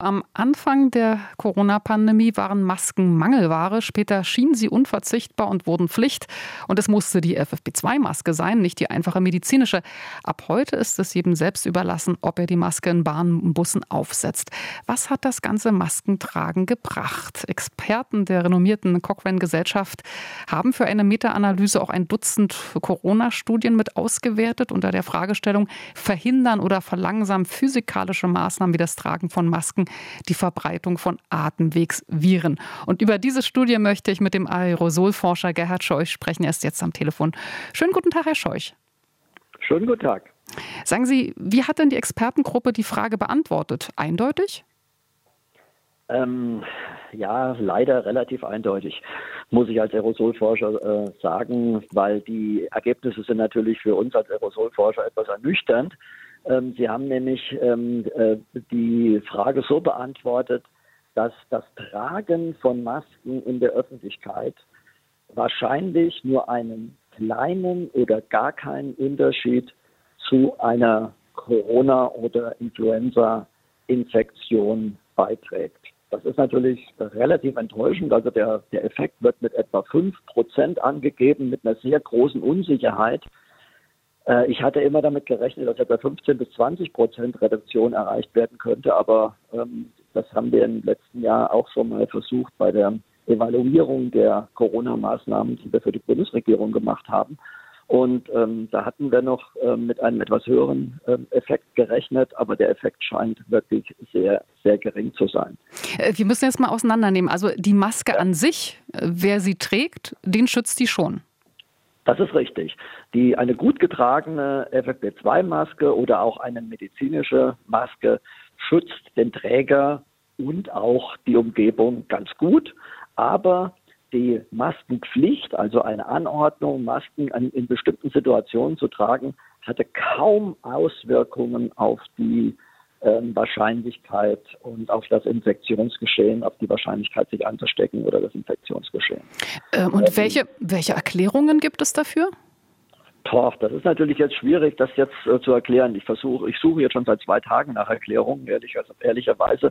Am Anfang der Corona-Pandemie waren Masken Mangelware. Später schienen sie unverzichtbar und wurden Pflicht. Und es musste die FFP2-Maske sein, nicht die einfache medizinische. Ab heute ist es jedem selbst überlassen, ob er die Maske in Bahnen und Bussen aufsetzt. Was hat das ganze Maskentragen gebracht? Experten der renommierten Cochrane-Gesellschaft haben für eine Meta-Analyse auch ein Dutzend Corona-Studien mit ausgewertet unter der Fragestellung verhindern oder verlangsamen physikalische Maßnahmen wie das Tragen von Masken die Verbreitung von Atemwegsviren. Und über diese Studie möchte ich mit dem Aerosolforscher Gerhard Scheuch sprechen. Er ist jetzt am Telefon. Schönen guten Tag, Herr Scheuch. Schönen guten Tag. Sagen Sie, wie hat denn die Expertengruppe die Frage beantwortet? Eindeutig? Ähm, ja, leider relativ eindeutig, muss ich als Aerosolforscher äh, sagen, weil die Ergebnisse sind natürlich für uns als Aerosolforscher etwas ernüchternd. Ähm, Sie haben nämlich ähm, äh, die Frage so beantwortet, dass das Tragen von Masken in der Öffentlichkeit wahrscheinlich nur einen kleinen oder gar keinen Unterschied zu einer Corona- oder Influenza-Infektion beiträgt. Das ist natürlich relativ enttäuschend. Also der, der Effekt wird mit etwa 5 Prozent angegeben, mit einer sehr großen Unsicherheit. Äh, ich hatte immer damit gerechnet, dass etwa 15 bis 20 Prozent Reduktion erreicht werden könnte, aber ähm, das haben wir im letzten Jahr auch schon mal versucht bei der Evaluierung der Corona-Maßnahmen, die wir für die Bundesregierung gemacht haben. Und ähm, da hatten wir noch ähm, mit einem etwas höheren ähm, Effekt gerechnet, aber der Effekt scheint wirklich sehr, sehr gering zu sein. Äh, wir müssen jetzt mal auseinandernehmen. Also die Maske ja. an sich, äh, wer sie trägt, den schützt die schon. Das ist richtig. Die, eine gut getragene FFP2-Maske oder auch eine medizinische Maske schützt den Träger und auch die Umgebung ganz gut. Aber die Maskenpflicht, also eine Anordnung, Masken in bestimmten Situationen zu tragen, hatte kaum Auswirkungen auf die ähm, Wahrscheinlichkeit und auf das Infektionsgeschehen, auf die Wahrscheinlichkeit, sich anzustecken oder das Infektionsgeschehen. Ähm, und welche, welche Erklärungen gibt es dafür? Doch, das ist natürlich jetzt schwierig, das jetzt äh, zu erklären. Ich versuche, ich suche jetzt schon seit zwei Tagen nach Erklärungen, ehrlich, also ehrlicherweise.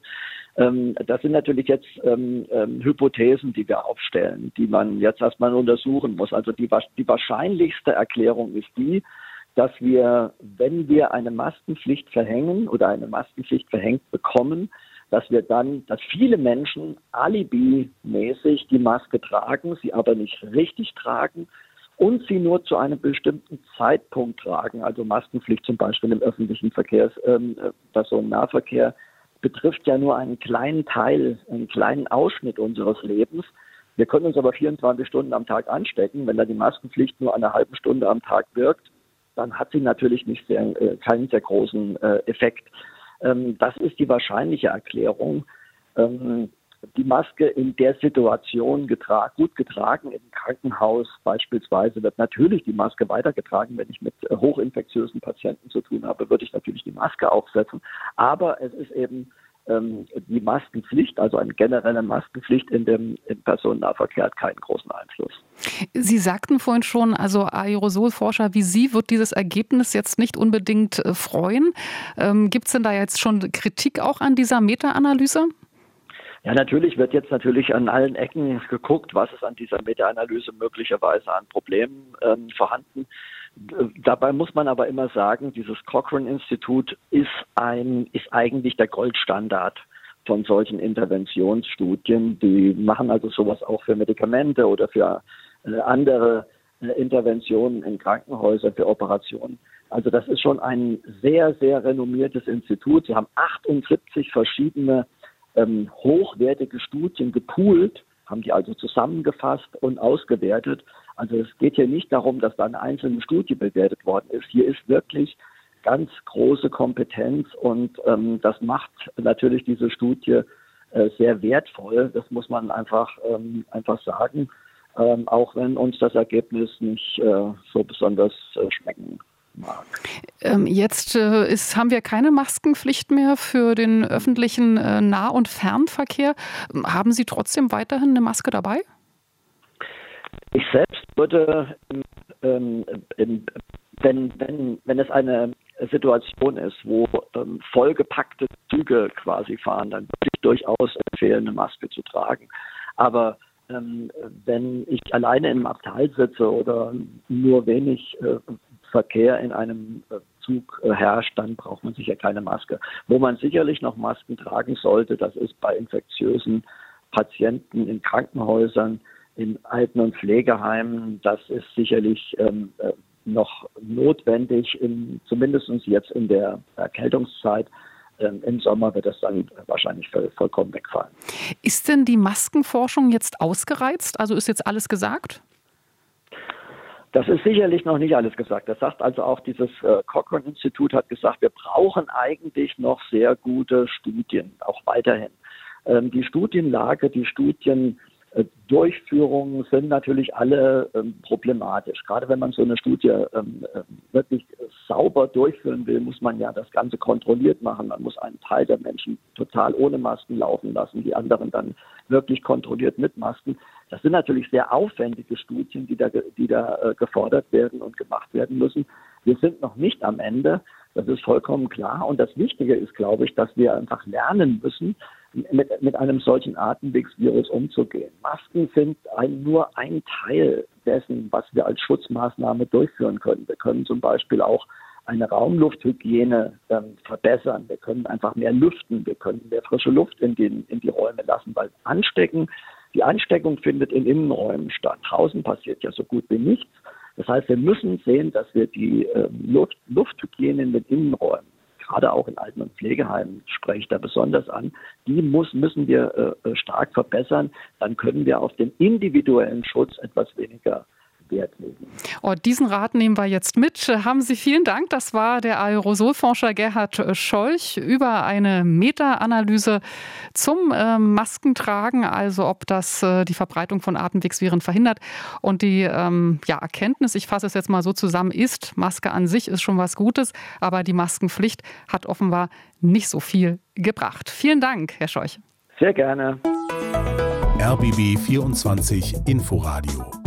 Ähm, das sind natürlich jetzt ähm, ähm, Hypothesen, die wir aufstellen, die man jetzt erstmal untersuchen muss. Also die, die wahrscheinlichste Erklärung ist die, dass wir, wenn wir eine Maskenpflicht verhängen oder eine Maskenpflicht verhängt bekommen, dass wir dann, dass viele Menschen alibimäßig die Maske tragen, sie aber nicht richtig tragen und sie nur zu einem bestimmten Zeitpunkt tragen. Also Maskenpflicht zum Beispiel im öffentlichen Verkehrs, ähm, äh, Personennahverkehr betrifft ja nur einen kleinen Teil, einen kleinen Ausschnitt unseres Lebens. Wir können uns aber 24 Stunden am Tag anstecken. Wenn da die Maskenpflicht nur eine halbe Stunde am Tag wirkt, dann hat sie natürlich nicht sehr, äh, keinen sehr großen äh, Effekt. Ähm, das ist die wahrscheinliche Erklärung. Ähm, die Maske in der Situation getra gut getragen im Krankenhaus beispielsweise wird natürlich die Maske weitergetragen. Wenn ich mit äh, hochinfektiösen Patienten zu tun habe, würde ich natürlich die Maske aufsetzen. Aber es ist eben ähm, die Maskenpflicht, also eine generelle Maskenpflicht in dem im Personennahverkehr hat keinen großen Einfluss. Sie sagten vorhin schon, also Aerosolforscher wie Sie wird dieses Ergebnis jetzt nicht unbedingt äh, freuen. Ähm, Gibt es denn da jetzt schon Kritik auch an dieser Meta-Analyse? Ja, natürlich wird jetzt natürlich an allen Ecken geguckt, was ist an dieser Meta-Analyse möglicherweise an Problemen ähm, vorhanden. Dabei muss man aber immer sagen, dieses Cochrane-Institut ist ein, ist eigentlich der Goldstandard von solchen Interventionsstudien. Die machen also sowas auch für Medikamente oder für äh, andere äh, Interventionen in Krankenhäusern, für Operationen. Also das ist schon ein sehr, sehr renommiertes Institut. Sie haben 78 verschiedene ähm, hochwertige Studien gepoolt, haben die also zusammengefasst und ausgewertet. Also es geht hier nicht darum, dass da eine einzelne Studie bewertet worden ist. Hier ist wirklich ganz große Kompetenz und ähm, das macht natürlich diese Studie äh, sehr wertvoll. Das muss man einfach, ähm, einfach sagen, ähm, auch wenn uns das Ergebnis nicht äh, so besonders äh, schmecken mag. Ähm, jetzt äh, ist, haben wir keine Maskenpflicht mehr für den öffentlichen äh, Nah- und Fernverkehr. Haben Sie trotzdem weiterhin eine Maske dabei? Ich selbst würde, ähm, wenn, wenn, wenn es eine Situation ist, wo ähm, vollgepackte Züge quasi fahren, dann würde ich durchaus empfehlen, eine Maske zu tragen. Aber ähm, wenn ich alleine im Abteil sitze oder nur wenig äh, Verkehr in einem äh, Zug äh, herrscht, dann braucht man sicher keine Maske. Wo man sicherlich noch Masken tragen sollte, das ist bei infektiösen Patienten in Krankenhäusern, in Alten- und Pflegeheimen. Das ist sicherlich ähm, äh, noch notwendig, in, zumindest jetzt in der Erkältungszeit. Ähm, Im Sommer wird das dann wahrscheinlich vollkommen wegfallen. Ist denn die Maskenforschung jetzt ausgereizt? Also ist jetzt alles gesagt? Das ist sicherlich noch nicht alles gesagt. Das sagt also auch dieses äh, Cochrane-Institut hat gesagt, wir brauchen eigentlich noch sehr gute Studien, auch weiterhin. Ähm, die Studienlage, die Studien Durchführungen sind natürlich alle ähm, problematisch. Gerade wenn man so eine Studie ähm, äh, wirklich sauber durchführen will, muss man ja das Ganze kontrolliert machen. Man muss einen Teil der Menschen total ohne Masken laufen lassen, die anderen dann wirklich kontrolliert mit Masken. Das sind natürlich sehr aufwendige Studien, die da, die da äh, gefordert werden und gemacht werden müssen. Wir sind noch nicht am Ende. Das ist vollkommen klar. Und das Wichtige ist, glaube ich, dass wir einfach lernen müssen, mit, mit einem solchen Atemwegsvirus umzugehen. Masken sind ein, nur ein Teil dessen, was wir als Schutzmaßnahme durchführen können. Wir können zum Beispiel auch eine Raumlufthygiene ähm, verbessern. Wir können einfach mehr lüften. Wir können mehr frische Luft in, den, in die Räume lassen, weil Anstecken, die Ansteckung findet in Innenräumen statt. Draußen passiert ja so gut wie nichts. Das heißt, wir müssen sehen, dass wir die ähm, Luft, Lufthygiene in den Innenräumen, gerade auch in Alten- und Pflegeheimen spreche ich da besonders an, die muss, müssen wir äh, stark verbessern. Dann können wir auf den individuellen Schutz etwas weniger Wert legen. Oh, diesen Rat nehmen wir jetzt mit. Haben Sie vielen Dank. Das war der Aerosolforscher Gerhard Scholch über eine Meta-Analyse zum äh, Maskentragen, also ob das äh, die Verbreitung von Atemwegsviren verhindert. Und die ähm, ja, Erkenntnis, ich fasse es jetzt mal so zusammen, ist, Maske an sich ist schon was Gutes, aber die Maskenpflicht hat offenbar nicht so viel gebracht. Vielen Dank, Herr Scheuch. Sehr gerne. RBB 24 Inforadio